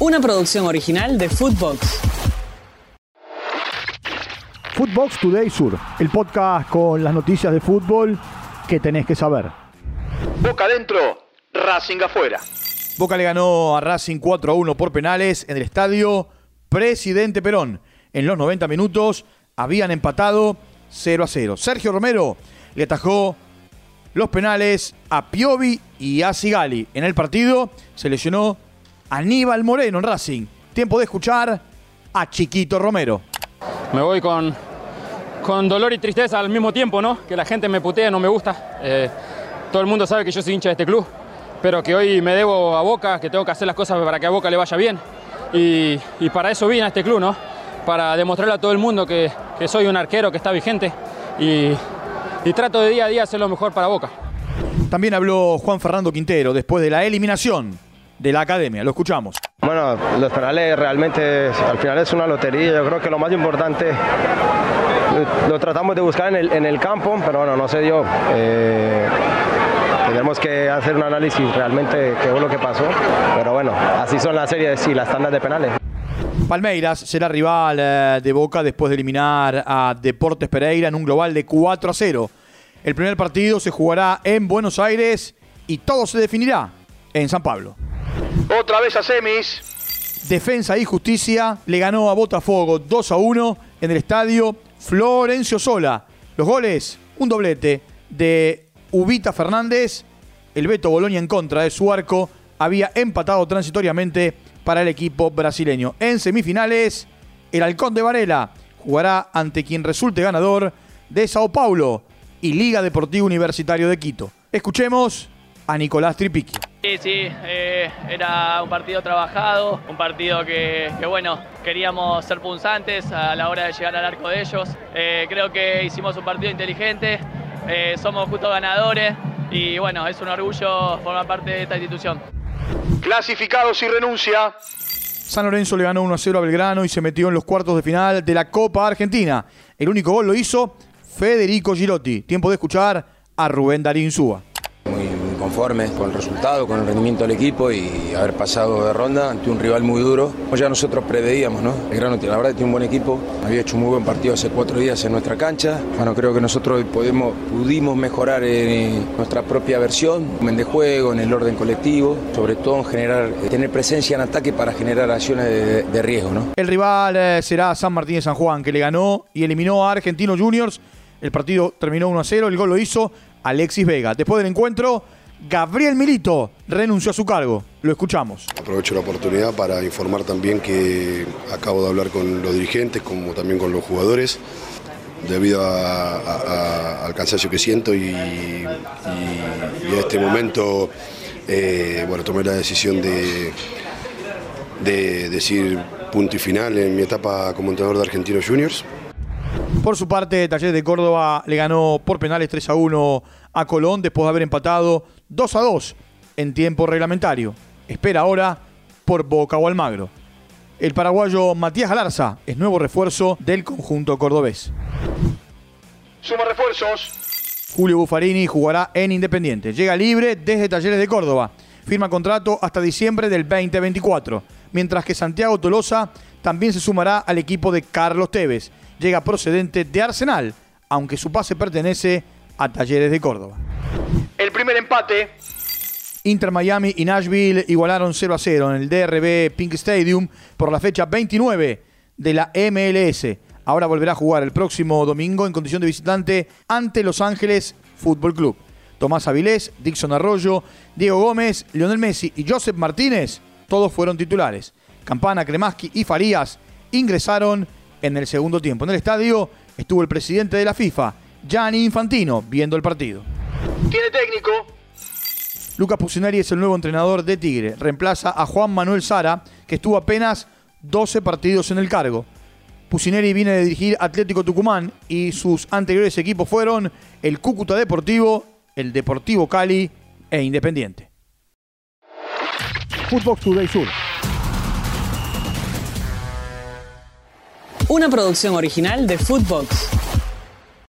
Una producción original de Footbox. Footbox Today Sur, el podcast con las noticias de fútbol que tenés que saber. Boca adentro, Racing afuera. Boca le ganó a Racing 4 a 1 por penales en el estadio Presidente Perón. En los 90 minutos habían empatado 0 a 0. Sergio Romero le atajó los penales a Piovi y a Sigali. En el partido se lesionó Aníbal Moreno en Racing. Tiempo de escuchar a Chiquito Romero. Me voy con, con dolor y tristeza al mismo tiempo, ¿no? Que la gente me putea, no me gusta. Eh, todo el mundo sabe que yo soy hincha de este club, pero que hoy me debo a Boca, que tengo que hacer las cosas para que a Boca le vaya bien. Y, y para eso vine a este club, ¿no? Para demostrarle a todo el mundo que, que soy un arquero que está vigente y, y trato de día a día hacer lo mejor para Boca. También habló Juan Fernando Quintero después de la eliminación de la academia. Lo escuchamos. Bueno, los penales realmente al final es una lotería. Yo creo que lo más importante lo tratamos de buscar en el, en el campo, pero bueno, no se dio. Eh, tenemos que hacer un análisis realmente qué fue lo que pasó. Pero bueno, así son las series y las tandas de penales. Palmeiras será rival eh, de Boca después de eliminar a Deportes Pereira en un global de 4 a 0. El primer partido se jugará en Buenos Aires y todo se definirá en San Pablo. Otra vez a semis. Defensa y Justicia le ganó a Botafogo 2 a 1 en el estadio Florencio Sola. Los goles, un doblete de Ubita Fernández. El Beto Boloña en contra de su arco había empatado transitoriamente para el equipo brasileño. En semifinales, el Halcón de Varela jugará ante quien resulte ganador de Sao Paulo y Liga Deportiva Universitario de Quito. Escuchemos a Nicolás Tripiqui. Sí, sí, eh, era un partido trabajado, un partido que, que, bueno, queríamos ser punzantes a la hora de llegar al arco de ellos. Eh, creo que hicimos un partido inteligente, eh, somos justo ganadores y bueno, es un orgullo formar parte de esta institución. Clasificados y renuncia. San Lorenzo le ganó 1 a 0 a Belgrano y se metió en los cuartos de final de la Copa Argentina. El único gol lo hizo Federico Girotti. Tiempo de escuchar a Rubén Darín Súa conforme con el resultado, con el rendimiento del equipo y haber pasado de ronda ante un rival muy duro. Ya nosotros preveíamos, ¿no? El Grano la verdad tiene un buen equipo, había hecho un muy buen partido hace cuatro días en nuestra cancha. Bueno, creo que nosotros pudimos mejorar en nuestra propia versión, en de juego, en el orden colectivo, sobre todo en generar, tener presencia en ataque para generar acciones de, riesgo, ¿no? El rival eh, será San Martín de San Juan, que le ganó y eliminó a Argentinos Juniors. El partido terminó 1 a 0, el gol lo hizo Alexis Vega. Después del encuentro, Gabriel Milito renunció a su cargo. Lo escuchamos. Aprovecho la oportunidad para informar también que acabo de hablar con los dirigentes, como también con los jugadores, debido a, a, a, al cansancio que siento y, y, y en este momento eh, bueno, tomé la decisión de, de decir punto y final en mi etapa como entrenador de Argentinos Juniors. Por su parte, Talleres de Córdoba le ganó por penales 3 a 1 a Colón después de haber empatado 2 a 2 en tiempo reglamentario. Espera ahora por Boca o Almagro. El paraguayo Matías Galarza es nuevo refuerzo del conjunto cordobés. Suma refuerzos. Julio Buffarini jugará en Independiente. Llega libre desde Talleres de Córdoba. Firma contrato hasta diciembre del 2024. Mientras que Santiago Tolosa también se sumará al equipo de Carlos Tevez. Llega procedente de Arsenal, aunque su pase pertenece a Talleres de Córdoba. El primer empate. Inter Miami y Nashville igualaron 0 a 0 en el DRB Pink Stadium por la fecha 29 de la MLS. Ahora volverá a jugar el próximo domingo en condición de visitante ante Los Ángeles Fútbol Club. Tomás Avilés, Dixon Arroyo, Diego Gómez, Lionel Messi y Joseph Martínez, todos fueron titulares. Campana, Kremaski y Farías ingresaron en el segundo tiempo. En el estadio estuvo el presidente de la FIFA, Gianni Infantino, viendo el partido. Tiene técnico. Lucas Pusineri es el nuevo entrenador de Tigre. Reemplaza a Juan Manuel Sara, que estuvo apenas 12 partidos en el cargo. Pusineri viene de dirigir Atlético Tucumán y sus anteriores equipos fueron el Cúcuta Deportivo, el Deportivo Cali e Independiente. Footbox Today Sur. Una producción original de Footbox.